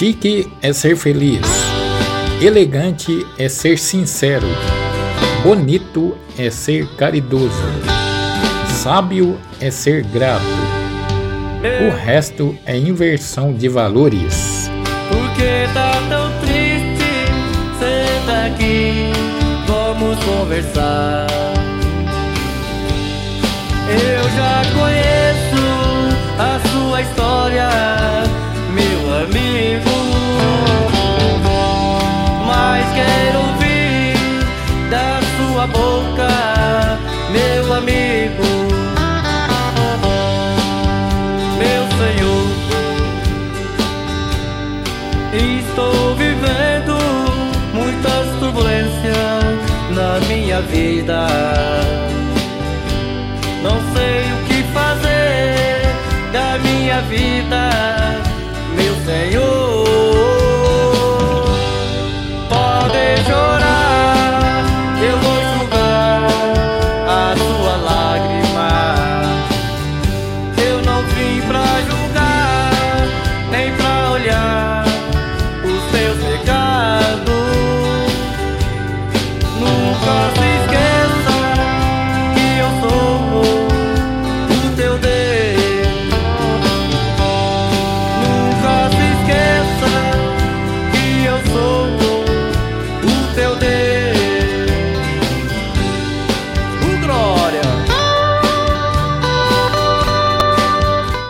Chique é ser feliz. Elegante é ser sincero. Bonito é ser caridoso. Sábio é ser grato. O resto é inversão de valores. Por que tá tão triste? Senta aqui, vamos conversar. Eu já conheço sua boca, meu amigo. Meu Senhor, estou vivendo muitas turbulências na minha vida. Não sei o que fazer da minha vida, meu Senhor.